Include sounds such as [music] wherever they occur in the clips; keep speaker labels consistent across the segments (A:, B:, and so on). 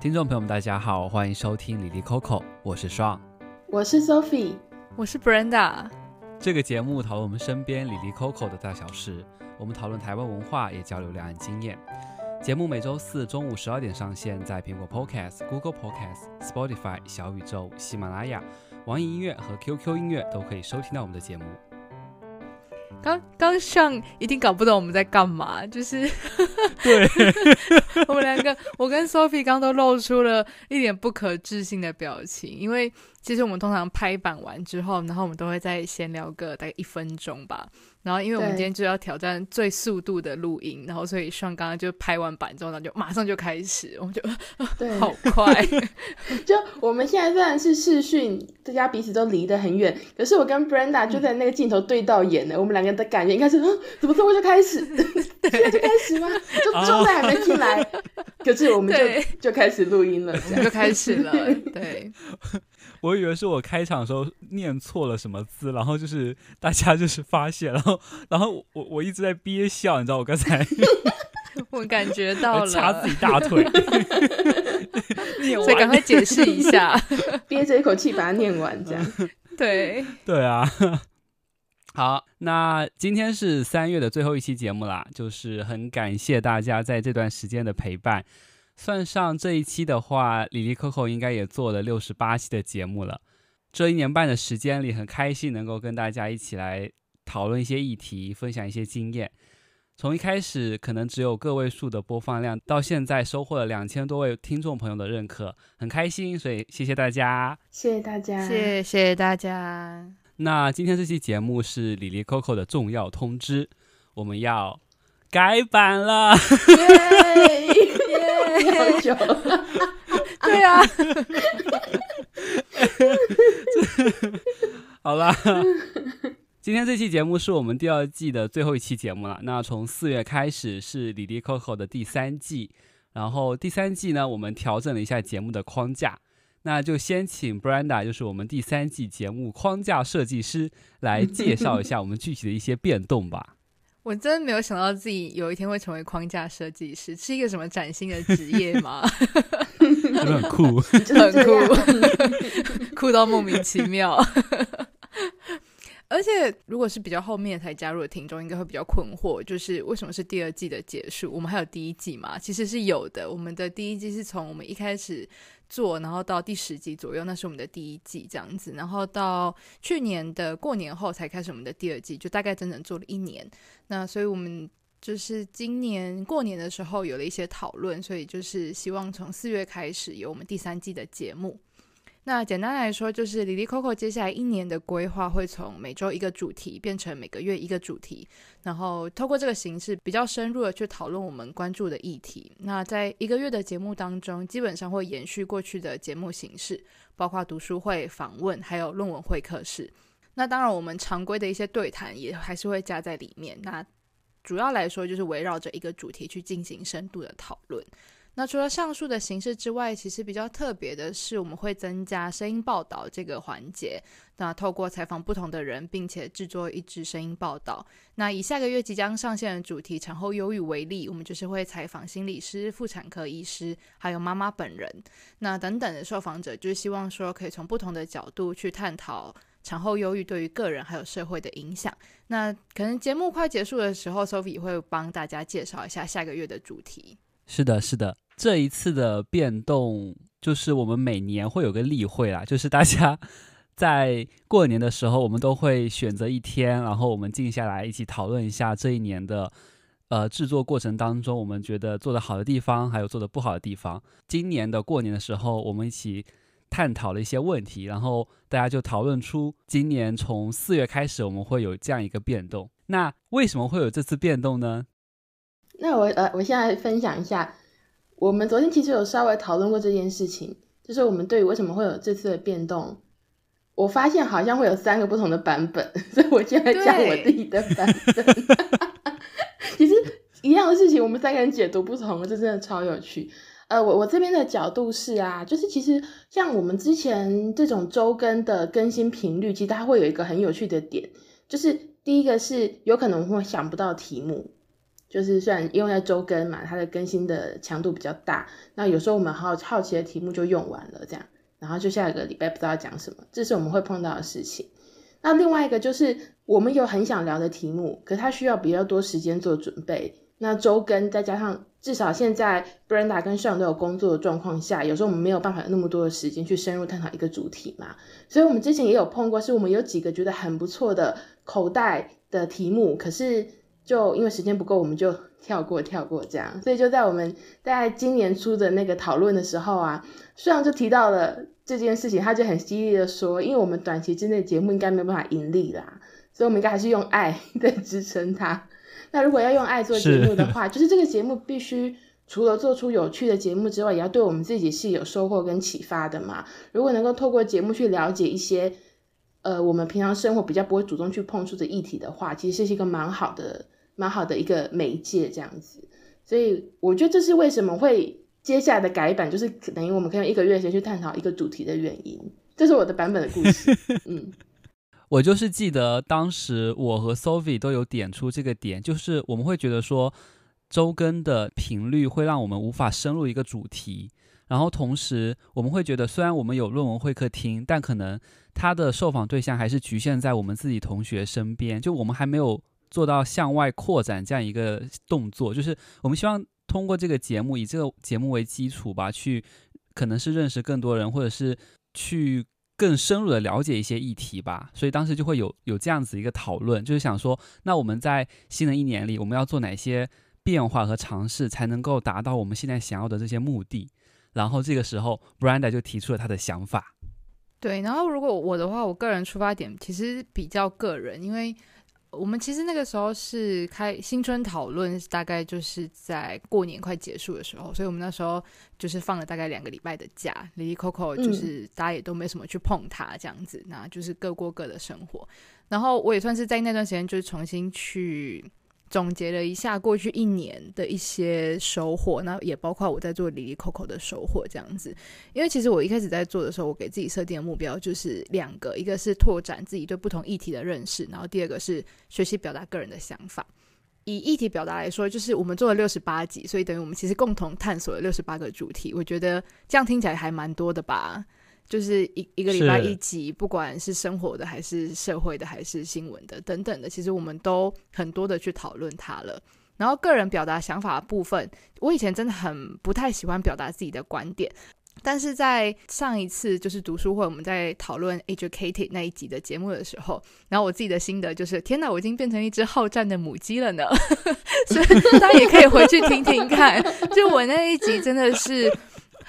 A: 听众朋友们，大家好，欢迎收听李丽 Coco，我是双，
B: 我是 Sophie，
C: 我是 Brenda。
A: 这个节目讨论我们身边李丽 Coco 的大小事，我们讨论台湾文化，也交流两岸经验。节目每周四中午十二点上线，在苹果 Podcast、Google Podcast、Spotify、小宇宙、喜马拉雅、网易音乐和 QQ 音乐都可以收听到我们的节目。
C: 刚刚上一定搞不懂我们在干嘛，就是
A: 对，[laughs]
C: 我们两个，我跟 Sophie 刚都露出了一点不可置信的表情，因为其实我们通常拍板完之后，然后我们都会再闲聊个大概一分钟吧。然后，因为我们今天就要挑战最速度的录音，然后所以上刚刚就拍完板之后，然后就马上就开始，我们就对 [laughs] 好快。[laughs]
B: 就我们现在虽然是视讯，大家彼此都离得很远，可是我跟 Brenda 就在那个镜头对到眼了，嗯、我们两个人的感觉应该是，怎么这么就开始？[laughs] 现在就开始吗？就状态还没进来，可是我们就就开始录音了，
C: 就开始了，对。
A: 我以为是我开场的时候念错了什么字，然后就是大家就是发现，然后然后我我一直在憋笑，你知道我刚才 [laughs]
C: 我感觉 [laughs] 到了，
A: 掐自己大腿，[laughs]
C: 所以赶快解释一下，
B: 憋着一口气把它念完，这样
C: 对
A: 对啊。好，那今天是三月的最后一期节目啦，就是很感谢大家在这段时间的陪伴。算上这一期的话，李丽 Coco 应该也做了六十八期的节目了。这一年半的时间里，很开心能够跟大家一起来讨论一些议题，分享一些经验。从一开始可能只有个位数的播放量，到现在收获了两千多位听众朋友的认可，很开心。所以谢谢大家，
B: 谢谢大家，
C: 谢谢大家。
A: 那今天这期节目是李丽 Coco 的重要通知，我们要改版了。[laughs]
B: 好久，
C: 对啊，[laughs]
A: 好啦，今天这期节目是我们第二季的最后一期节目了。那从四月开始是李丽 Coco 的第三季，然后第三季呢，我们调整了一下节目的框架，那就先请 Brenda，就是我们第三季节目框架设计师，来介绍一下我们具体的一些变动吧。
C: 我真的没有想到自己有一天会成为框架设计师，是一个什么崭新的职业吗？[laughs]
A: 很酷，[laughs] [laughs]
C: 很酷，酷到莫名其妙。而且，如果是比较后面才加入的听众，应该会比较困惑，就是为什么是第二季的结束？我们还有第一季吗？其实是有的。我们的第一季是从我们一开始做，然后到第十集左右，那是我们的第一季这样子。然后到去年的过年后才开始我们的第二季，就大概整整做了一年。那所以我们就是今年过年的时候有了一些讨论，所以就是希望从四月开始有我们第三季的节目。那简单来说，就是哩哩扣扣接下来一年的规划会从每周一个主题变成每个月一个主题，然后透过这个形式比较深入的去讨论我们关注的议题。那在一个月的节目当中，基本上会延续过去的节目形式，包括读书会、访问，还有论文会客室。那当然，我们常规的一些对谈也还是会加在里面。那主要来说，就是围绕着一个主题去进行深度的讨论。那除了上述的形式之外，其实比较特别的是，我们会增加声音报道这个环节。那透过采访不同的人，并且制作一支声音报道。那以下个月即将上线的主题“产后忧郁”为例，我们就是会采访心理师、妇产科医师，还有妈妈本人，那等等的受访者，就是希望说可以从不同的角度去探讨产后忧郁对于个人还有社会的影响。那可能节目快结束的时候，Sophie 会帮大家介绍一下下个月的主题。
A: 是的，是的。这一次的变动就是我们每年会有个例会啦，[laughs] 就是大家在过年的时候，我们都会选择一天，然后我们静下来一起讨论一下这一年的呃制作过程当中，我们觉得做得好的地方，还有做得不好的地方。今年的过年的时候，我们一起探讨了一些问题，然后大家就讨论出今年从四月开始我们会有这样一个变动。那为什么会有这次变动呢？
B: 那我呃，我现在分享一下。我们昨天其实有稍微讨论过这件事情，就是我们对于为什么会有这次的变动，我发现好像会有三个不同的版本，[laughs] 所以我现在讲我自己的版本。[laughs] 其实一样的事情，我们三个人解读不同，这真的超有趣。呃，我我这边的角度是啊，就是其实像我们之前这种周更的更新频率，其实它会有一个很有趣的点，就是第一个是有可能会想不到题目。就是虽然用在周更嘛，它的更新的强度比较大，那有时候我们好好奇的题目就用完了，这样，然后就下一个礼拜不知道要讲什么，这是我们会碰到的事情。那另外一个就是我们有很想聊的题目，可是它需要比较多时间做准备。那周更再加上至少现在 Brenda 跟 Sean 都有工作的状况下，有时候我们没有办法有那么多的时间去深入探讨一个主题嘛。所以我们之前也有碰过，是我们有几个觉得很不错的口袋的题目，可是。就因为时间不够，我们就跳过跳过这样，所以就在我们在今年初的那个讨论的时候啊，虽然就提到了这件事情，他就很犀利的说，因为我们短期之内节目应该没有办法盈利啦，所以我们应该还是用爱在支撑它。那如果要用爱做节目的话，是 [laughs] 就是这个节目必须除了做出有趣的节目之外，也要对我们自己是有收获跟启发的嘛。如果能够透过节目去了解一些呃我们平常生活比较不会主动去碰触的议题的话，其实是一个蛮好的。蛮好的一个媒介这样子，所以我觉得这是为什么会接下来的改版，就是等于我们可以用一个月先去探讨一个主题的原因。这是我的版本的故事。[laughs] 嗯，
A: 我就是记得当时我和 Sophie 都有点出这个点，就是我们会觉得说周更的频率会让我们无法深入一个主题，然后同时我们会觉得虽然我们有论文会客厅，但可能他的受访对象还是局限在我们自己同学身边，就我们还没有。做到向外扩展这样一个动作，就是我们希望通过这个节目，以这个节目为基础吧，去可能是认识更多人，或者是去更深入的了解一些议题吧。所以当时就会有有这样子一个讨论，就是想说，那我们在新的一年里，我们要做哪些变化和尝试，才能够达到我们现在想要的这些目的？然后这个时候，Brenda 就提出了他的想法。
C: 对，然后如果我的话，我个人出发点其实比较个人，因为。我们其实那个时候是开新春讨论，大概就是在过年快结束的时候，所以我们那时候就是放了大概两个礼拜的假。离离 Coco 就是大家也都没什么去碰它这样子，嗯、那就是各过各的生活。然后我也算是在那段时间就是重新去。总结了一下过去一年的一些收获，那也包括我在做哩哩扣扣的收获这样子。因为其实我一开始在做的时候，我给自己设定的目标就是两个，一个是拓展自己对不同议题的认识，然后第二个是学习表达个人的想法。以议题表达来说，就是我们做了六十八集，所以等于我们其实共同探索了六十八个主题。我觉得这样听起来还蛮多的吧。就是一一个礼拜一集，不管是生活的还是社会的还是新闻的等等的，其实我们都很多的去讨论它了。然后个人表达想法的部分，我以前真的很不太喜欢表达自己的观点，但是在上一次就是读书会，我们在讨论 Educated 那一集的节目的时候，然后我自己的心得就是，天哪，我已经变成一只好战的母鸡了呢！[laughs] 所以大家也可以回去听听看，就我那一集真的是。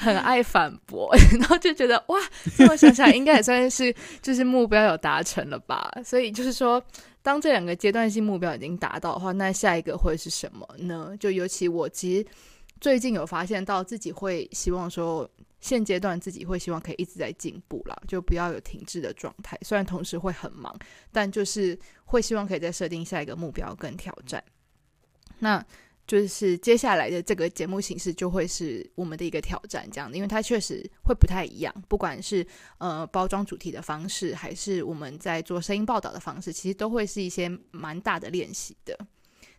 C: 很爱反驳，[laughs] 然后就觉得哇，这么想想应该也算是就是目标有达成了吧。所以就是说，当这两个阶段性目标已经达到的话，那下一个会是什么呢？就尤其我其实最近有发现到自己会希望说，现阶段自己会希望可以一直在进步啦，就不要有停滞的状态。虽然同时会很忙，但就是会希望可以再设定下一个目标跟挑战。那。就是接下来的这个节目形式就会是我们的一个挑战，这样的，因为它确实会不太一样，不管是呃包装主题的方式，还是我们在做声音报道的方式，其实都会是一些蛮大的练习的。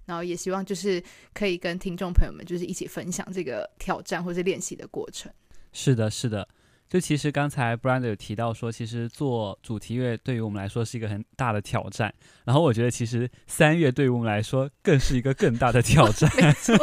C: 然后也希望就是可以跟听众朋友们就是一起分享这个挑战或是练习的过程。
A: 是的，是的。就其实刚才 Brenda 有提到说，其实做主题乐对于我们来说是一个很大的挑战。然后我觉得其实三月对于我们来说更是一个更大的挑战。[laughs] 没错。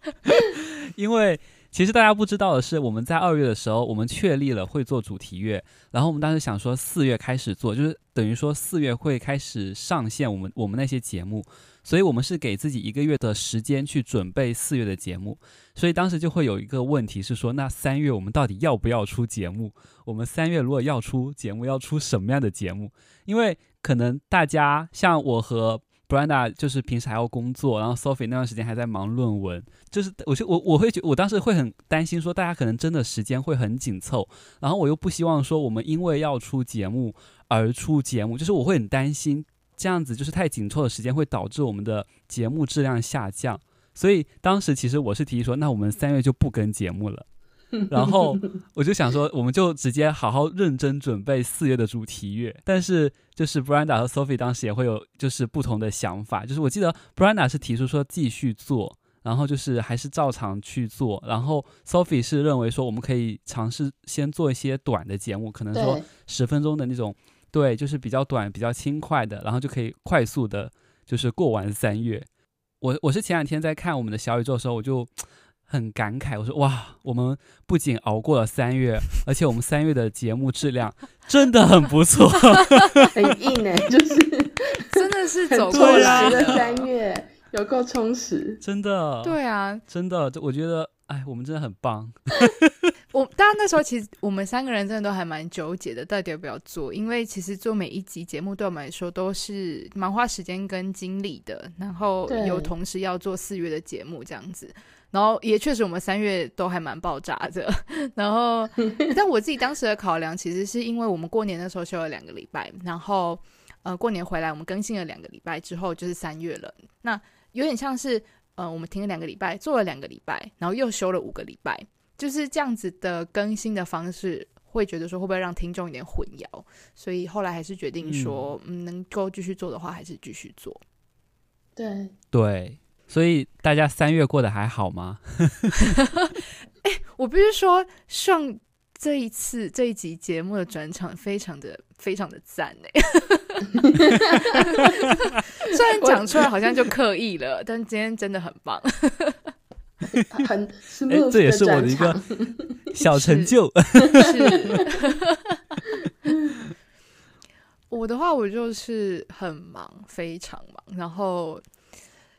A: [laughs] 因为其实大家不知道的是，我们在二月的时候，我们确立了会做主题乐。然后我们当时想说四月开始做，就是等于说四月会开始上线我们我们那些节目。所以我们是给自己一个月的时间去准备四月的节目，所以当时就会有一个问题是说，那三月我们到底要不要出节目？我们三月如果要出节目，要出什么样的节目？因为可能大家像我和 Brenda，就是平时还要工作，然后 Sophie 那段时间还在忙论文，就是我就我我会觉，我当时会很担心说，大家可能真的时间会很紧凑，然后我又不希望说我们因为要出节目而出节目，就是我会很担心。这样子就是太紧凑的时间会导致我们的节目质量下降，所以当时其实我是提议说，那我们三月就不跟节目了。[laughs] 然后我就想说，我们就直接好好认真准备四月的主题乐。但是就是 Brenda 和 Sophie 当时也会有就是不同的想法。就是我记得 Brenda 是提出说继续做，然后就是还是照常去做。然后 Sophie 是认为说我们可以尝试先做一些短的节目，可能说十分钟的那种，对，对，就是比较短、比较轻快的，然后就可以快速的，就是过完三月。我我是前两天在看我们的小宇宙的时候，我就。很感慨，我说哇，我们不仅熬过了三月，[laughs] 而且我们三月的节目质量 [laughs] 真的很不错，[laughs]
B: 很硬哎，就是
C: 真的是走过来
B: 的。三月，有够充实，
A: 真的，
C: 对啊，
A: 真的，我觉得哎，我们真的很棒。[laughs]
C: 我当然那时候其实我们三个人真的都还蛮纠结的，到底要不要做？因为其实做每一集节目对我们来说都是蛮花时间跟精力的，然后有同时要做四月的节目这样子。然后也确实，我们三月都还蛮爆炸的。然后，[laughs] 但我自己当时的考量，其实是因为我们过年的时候休了两个礼拜，然后呃，过年回来我们更新了两个礼拜之后，就是三月了。那有点像是呃，我们停了两个礼拜，做了两个礼拜，然后又休了五个礼拜，就是这样子的更新的方式，会觉得说会不会让听众有点混淆？所以后来还是决定说，嗯，嗯，能够继续做的话，还是继续做。
B: 对
A: 对。所以大家三月过得还好吗？
C: 哎、欸，我必须说，上这一次这一集节目的转场非常的非常的赞哎。[laughs] 虽然讲出来好像就刻意了，但今天真的很棒，
B: 很 [laughs]
A: 这也是我的一个 [laughs] 小成就。
C: 是，我的话，我就是很忙，非常忙，然后。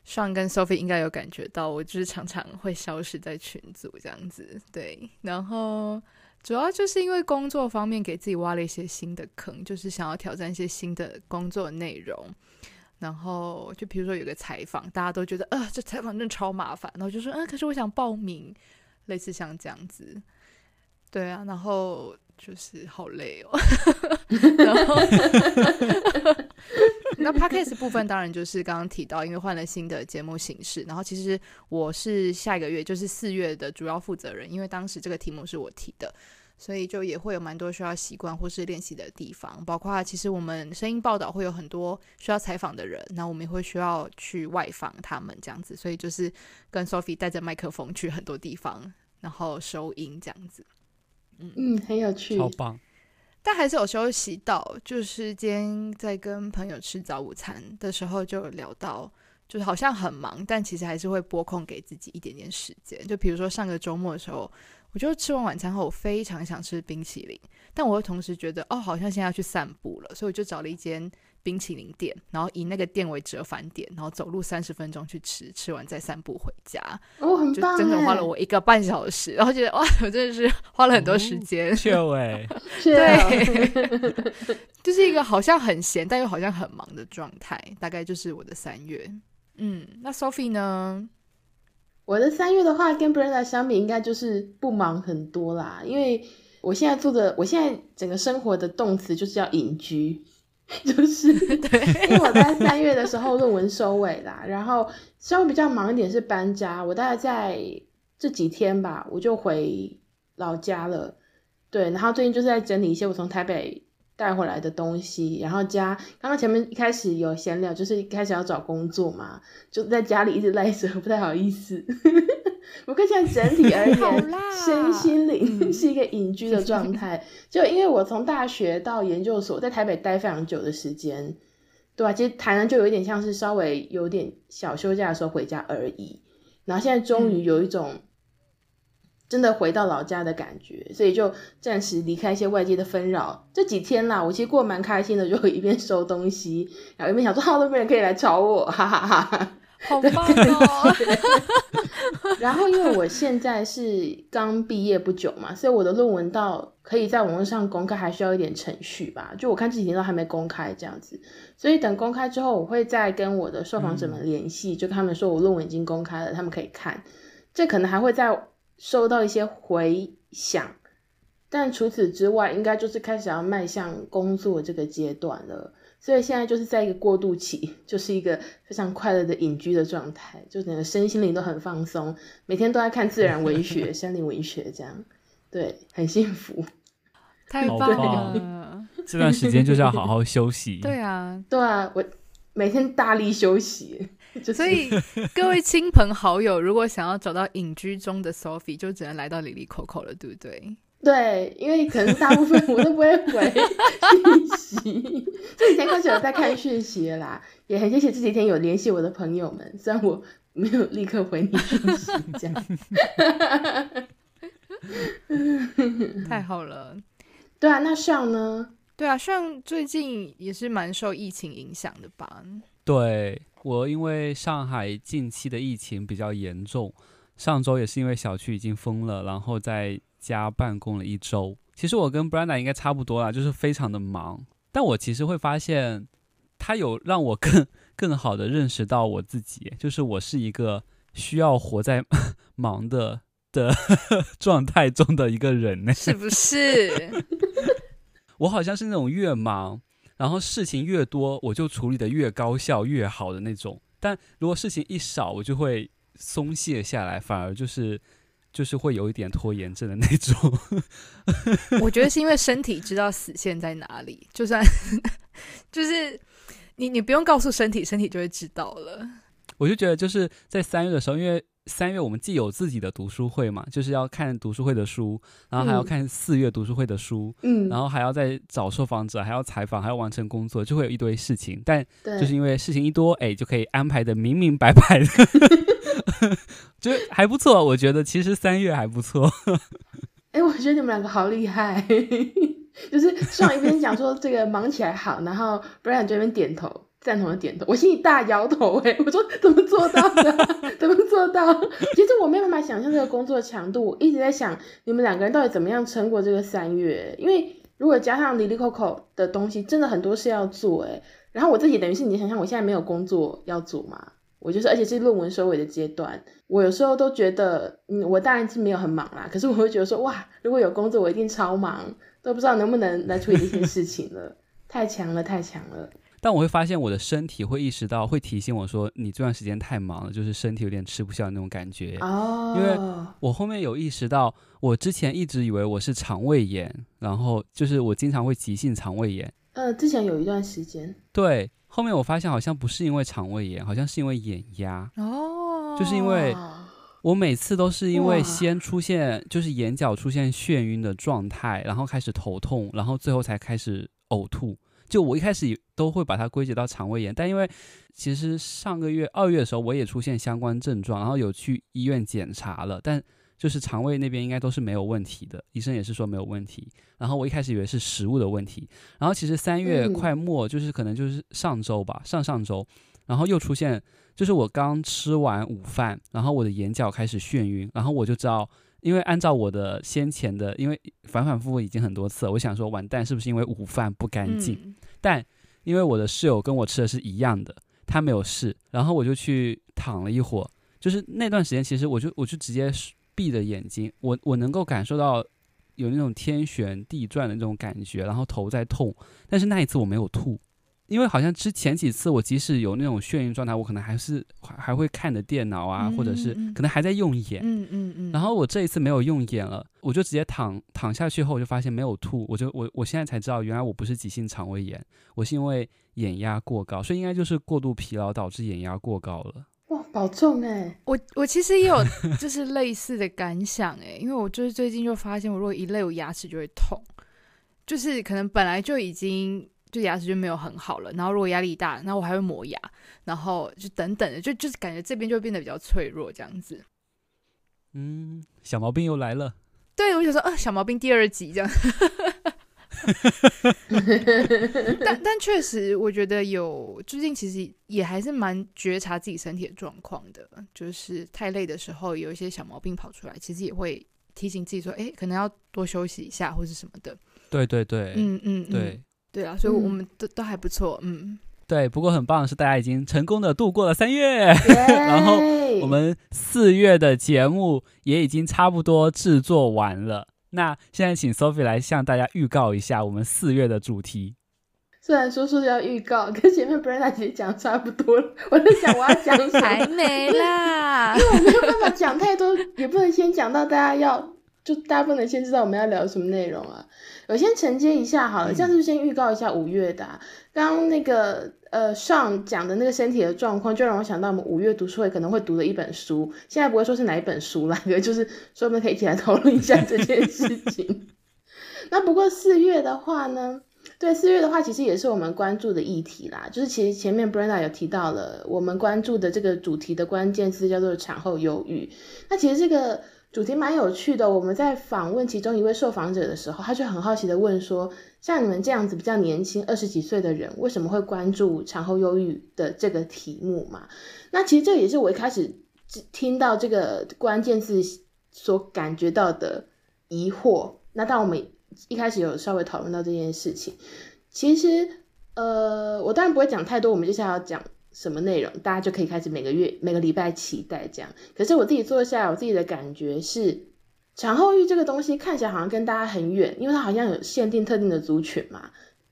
C: Sean 跟 Sophie 应该有感觉到，我就是常常会消失在群组这样子，对。然后主要就是因为工作方面给自己挖了一些新的坑，就是想要挑战一些新的工作内容。然后就比如说有个采访，大家都觉得啊、呃，这采访真的超麻烦，然后就说嗯、呃，可是我想报名，类似像这样子，对啊。然后就是好累哦。[laughs] 然后。[laughs] 那 Podcast 部分当然就是刚刚提到，因为换了新的节目形式，然后其实我是下一个月就是四月的主要负责人，因为当时这个题目是我提的，所以就也会有蛮多需要习惯或是练习的地方，包括其实我们声音报道会有很多需要采访的人，那我们也会需要去外访他们这样子，所以就是跟 Sophie 带着麦克风去很多地方，然后收音这样子，
B: 嗯嗯，很有趣，
A: 超棒。
C: 但还是有休息到，就是今天在跟朋友吃早午餐的时候，就聊到，就是好像很忙，但其实还是会拨空给自己一点点时间。就比如说上个周末的时候，我就吃完晚餐后，我非常想吃冰淇淋，但我又同时觉得，哦，好像现在要去散步了，所以我就找了一间。冰淇淋店，然后以那个店为折返点，然后走路三十分钟去吃，吃完再散步回家。
B: 哦，很棒！
C: 就整整花了我一个半小时，然后觉得哇，我真的是 [laughs] 花了很多时间。
A: 秀哎，[laughs]
C: 对，[laughs] 就是一个好像很闲，但又好像很忙的状态。大概就是我的三月。嗯，那 Sophie 呢？
B: 我的三月的话，跟 Brenda 相比，应该就是不忙很多啦。因为我现在做的，我现在整个生活的动词就是要隐居。就是 [laughs] 对，[laughs] 因为我在三月的时候论文收尾啦，然后稍微比较忙一点是搬家，我大概在这几天吧，我就回老家了。对，然后最近就是在整理一些我从台北带回来的东西，然后加刚刚前面一开始有闲聊，就是一开始要找工作嘛，就在家里一直赖着，不太好意思。[laughs] 我看现在整体而言，身心灵是一个隐居的状态。就因为我从大学到研究所，在台北待非常久的时间，对吧？其实台南就有一点像是稍微有点小休假的时候回家而已。然后现在终于有一种真的回到老家的感觉，所以就暂时离开一些外界的纷扰。这几天啦，我其实过得蛮开心的，就一边收东西，然后一边想说，[laughs] 好多人可以来找我，哈哈哈哈。
C: 好棒哦！[laughs]
B: 然后，因为我现在是刚毕业不久嘛，所以我的论文到可以在网络上公开，还需要一点程序吧。就我看这几天都还没公开这样子，所以等公开之后，我会再跟我的受访者们联系，嗯、就跟他们说我论文已经公开了，他们可以看。这可能还会再收到一些回响，但除此之外，应该就是开始要迈向工作这个阶段了。所以现在就是在一个过渡期，[laughs] 就是一个非常快乐的隐居的状态，就整个身心灵都很放松，每天都在看自然文学、[laughs] 森林文学这样。对，很幸福。[laughs]
C: 太棒了！
A: 这段时间就是要好好休息。
C: 对啊，
B: 对啊，我每天大力休息。就是、
C: 所以 [laughs] 各位亲朋好友，如果想要找到隐居中的 Sophie，就只能来到李丽 coco 了，对不对？
B: 对，因为可能大部分我都不会回讯息。这几天开始有在看讯息了啦，也很谢谢这几天有联系我的朋友们，虽然我没有立刻回你讯息，这样。
C: 太好了。
B: 对啊，那上呢？
C: 对啊，上最近也是蛮受疫情影响的吧？
A: 对，我因为上海近期的疫情比较严重，上周也是因为小区已经封了，然后在家办公了一周。其实我跟 Brenda 应该差不多啦，就是非常的忙。但我其实会发现，他有让我更更好的认识到我自己，就是我是一个需要活在 [laughs] 忙的的 [laughs] 状态中的一个人呢，
C: 是不是？[laughs]
A: 我好像是那种越忙，然后事情越多，我就处理的越高效越好的那种。但如果事情一少，我就会松懈下来，反而就是就是会有一点拖延症的那种。[laughs]
C: 我觉得是因为身体知道死线在哪里，就算就是你你不用告诉身体，身体就会知道了。
A: 我就觉得就是在三月的时候，因为。三月我们既有自己的读书会嘛，就是要看读书会的书，然后还要看四月读书会的书，
B: 嗯，
A: 然后还要再找受访者，还要采访，还要完成工作，就会有一堆事情。但就是因为事情一多，哎，就可以安排的明明白白的，[laughs] 就还不错。我觉得其实三月还不错。
B: 哎，我觉得你们两个好厉害，[laughs] 就是上一边讲说这个忙起来好，然后 Brenda 这边点头。赞同的点头，我心里大摇头哎，[laughs] 我说怎么做到的？[laughs] 怎么做到？[laughs] 其实我没有办法想象这个工作强度，我一直在想你们两个人到底怎么样撑过这个三月？因为如果加上哩哩扣扣的东西，真的很多事要做哎。然后我自己等于是你想想，我现在没有工作要做嘛，我就是而且是论文收尾的阶段，我有时候都觉得，嗯，我当然是没有很忙啦，可是我会觉得说，哇，如果有工作，我一定超忙，都不知道能不能来处理这些事情了，太强了，太强了。
A: 但我会发现我的身体会意识到，会提醒我说，你这段时间太忙了，就是身体有点吃不消那种感觉。
B: 哦。
A: 因为我后面有意识到，我之前一直以为我是肠胃炎，然后就是我经常会急性肠胃炎。
B: 呃，之前有一段时间。
A: 对，后面我发现好像不是因为肠胃炎，好像是因为眼压。
C: 哦。
A: 就是因为我每次都是因为先出现，就是眼角出现眩晕的状态，然后开始头痛，然后最后才开始呕吐。就我一开始都会把它归结到肠胃炎，但因为其实上个月二月的时候我也出现相关症状，然后有去医院检查了，但就是肠胃那边应该都是没有问题的，医生也是说没有问题。然后我一开始以为是食物的问题，然后其实三月快末就是可能就是上周吧，上上周，然后又出现，就是我刚吃完午饭，然后我的眼角开始眩晕，然后我就知道。因为按照我的先前的，因为反反复复已经很多次了，我想说完蛋是不是因为午饭不干净？嗯、但因为我的室友跟我吃的是一样的，他没有事，然后我就去躺了一会儿。就是那段时间，其实我就我就直接闭着眼睛，我我能够感受到有那种天旋地转的那种感觉，然后头在痛，但是那一次我没有吐。因为好像之前几次，我即使有那种眩晕状态，我可能还是还还会看着电脑啊，或者是可能还在用眼。
C: 嗯嗯嗯。
A: 然后我这一次没有用眼了，我就直接躺躺下去后，我就发现没有吐，我就我我现在才知道，原来我不是急性肠胃炎，我是因为眼压过高，所以应该就是过度疲劳导致眼压过高了。
B: 哇，保重哎！
C: 我我其实也有就是类似的感想哎，因为我就是最近就发现，我如果一累，我牙齿就会痛，就是可能本来就已经。就牙齿就没有很好了，然后如果压力大，然后我还会磨牙，然后就等等的，就就是感觉这边就变得比较脆弱这样子。
A: 嗯，小毛病又来了。
C: 对，我想说啊，小毛病第二集这样。[laughs] 但但确实，我觉得有最近其实也还是蛮觉察自己身体的状况的，就是太累的时候有一些小毛病跑出来，其实也会提醒自己说，哎，可能要多休息一下或是什么的。
A: 对对对，
C: 嗯嗯，嗯
A: 对。
C: 对啊，所以我们都、嗯、都还不错，嗯，
A: 对。不过很棒的是，大家已经成功的度过了三月，[laughs] 然后我 [laughs] 们四月的节目也已经差不多制作完了。那现在请 Sophie 来向大家预告一下我们四月的主题。
B: 虽然说说要预告，跟前面 Brenda 姐讲差不多了。我在想我要讲什么，
C: 还没啦，[laughs]
B: 因为我没有办法讲太多，也不能先讲到大家要。就大家不能先知道我们要聊什么内容啊。我先承接一下好了，这样是不是先预告一下五月的啊？刚刚那个呃上讲的那个身体的状况，就让我想到我们五月读书会可能会读的一本书。现在不会说是哪一本书啦，[laughs] 就是说我们可以一起来讨论一下这件事情。[laughs] 那不过四月的话呢？对，四月的话，其实也是我们关注的议题啦。就是其实前面 Brenda 有提到了，我们关注的这个主题的关键词叫做产后忧郁。那其实这个主题蛮有趣的。我们在访问其中一位受访者的时候，他就很好奇的问说：像你们这样子比较年轻，二十几岁的人，为什么会关注产后忧郁的这个题目嘛？那其实这也是我一开始听到这个关键字所感觉到的疑惑。那当我们一开始有稍微讨论到这件事情，其实，呃，我当然不会讲太多，我们接下来要讲什么内容，大家就可以开始每个月、每个礼拜期待这样。可是我自己做下来，我自己的感觉是，产后抑郁这个东西看起来好像跟大家很远，因为它好像有限定特定的族群嘛，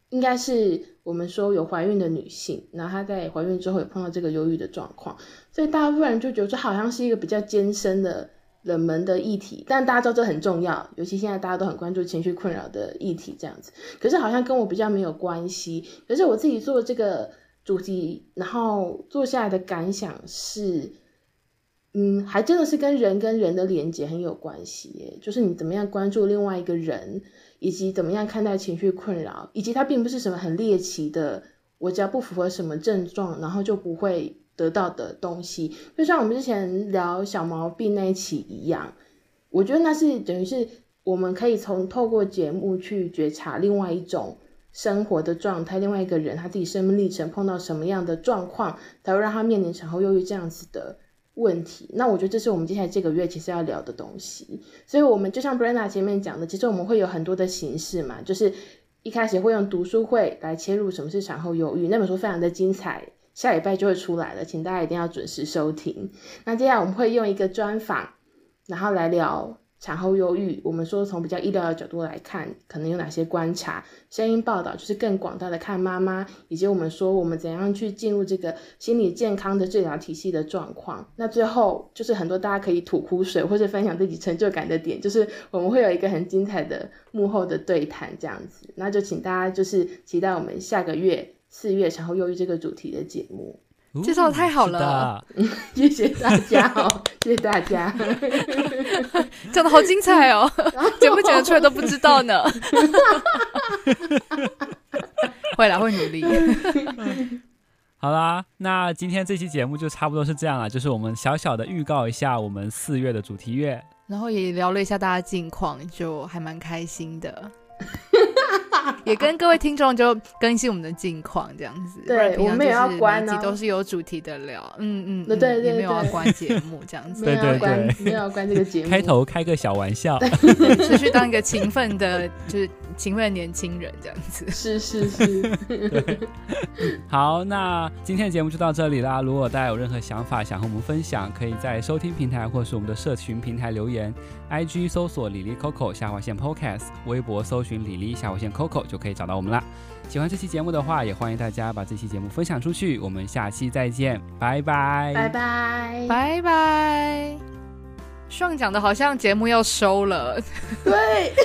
B: 应该是我们说有怀孕的女性，然后她在怀孕之后有碰到这个忧郁的状况，所以大部分人就觉得这好像是一个比较艰深的。冷门的议题，但大家知道这很重要，尤其现在大家都很关注情绪困扰的议题，这样子。可是好像跟我比较没有关系。可是我自己做这个主题，然后做下来的感想是，嗯，还真的是跟人跟人的连接很有关系耶。就是你怎么样关注另外一个人，以及怎么样看待情绪困扰，以及它并不是什么很猎奇的，我只要不符合什么症状，然后就不会。得到的东西，就像我们之前聊小毛病那一期一样，我觉得那是等于是我们可以从透过节目去觉察另外一种生活的状态，另外一个人他自己生命历程碰到什么样的状况，才会让他面临产后忧郁这样子的问题。那我觉得这是我们接下来这个月其实要聊的东西。所以，我们就像 Brenda 前面讲的，其实我们会有很多的形式嘛，就是一开始会用读书会来切入什么是产后忧郁，那本书非常的精彩。下礼拜就会出来了，请大家一定要准时收听。那接下来我们会用一个专访，然后来聊产后忧郁。我们说从比较医疗的角度来看，可能有哪些观察？声音报道就是更广大的看妈妈，以及我们说我们怎样去进入这个心理健康的治疗体系的状况。那最后就是很多大家可以吐苦水或者分享自己成就感的点，就是我们会有一个很精彩的幕后的对谈这样子。那就请大家就是期待我们下个月。四月产后忧郁这个主题的节目，
C: 介绍的太好了，[laughs]
B: 谢谢大家哦，[laughs] 谢谢大家，[laughs]
C: 讲的好精彩哦，剪不剪得出来都不知道呢，会啦，会努力。
A: 好啦，那今天这期节目就差不多是这样了，就是我们小小的预告一下我们四月的主题月，
C: 然后也聊了一下大家近况，就还蛮开心的。[laughs] 也跟各位听众就更新我们的近况，这样子。
B: 对，我们也要关呢，
C: 都是有主题的聊。嗯嗯，
B: 对对对，
C: 也没有要关节目这样子。[laughs]
B: 对对对，没有要关这个节目。[laughs]
A: 开头开个小玩笑，
C: 持续当一个勤奋的，就是勤奋的年轻人这样子。
B: 是是是。[laughs]
A: 好，那今天的节目就到这里啦。如果大家有任何想法想和我们分享，可以在收听平台或是我们的社群平台留言。IG 搜索李丽 Coco 下划线 Podcast，微博搜寻李丽下划线 Coco 就可以找到我们啦。喜欢这期节目的话，也欢迎大家把这期节目分享出去。我们下期再见，拜拜，
B: 拜拜，
C: 拜拜。上讲的好像节目要收了，
B: 对。[laughs]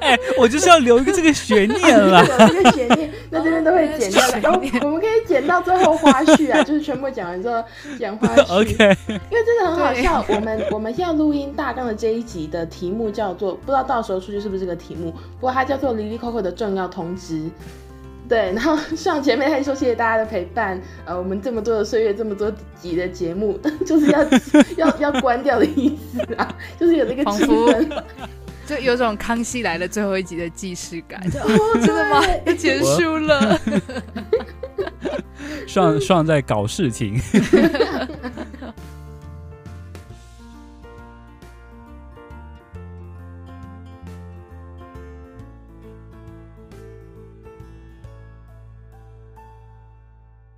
A: 哎、欸，我就是要留一个这个悬念了，
B: 留一个悬念，那这边都会剪掉来，[laughs] 然后我们可以剪到最后花絮啊，[laughs] 就是全部讲完之后剪花絮。
A: OK，
B: 因为真的很好笑。我们我们现在录音大纲的这一集的题目叫做，不知道到时候出去是不是这个题目，不过它叫做《哩哩扣扣的重要通知》。对，然后上前面还说谢谢大家的陪伴，呃，我们这么多的岁月，这么多集的节目，[laughs] 就是要 [laughs] 要要关掉的意思啊，就是有那个气氛，[laughs]
C: 就有种康熙来了最后一集的既视感。哦，真的吗？要结束了，
A: 上上在搞事情。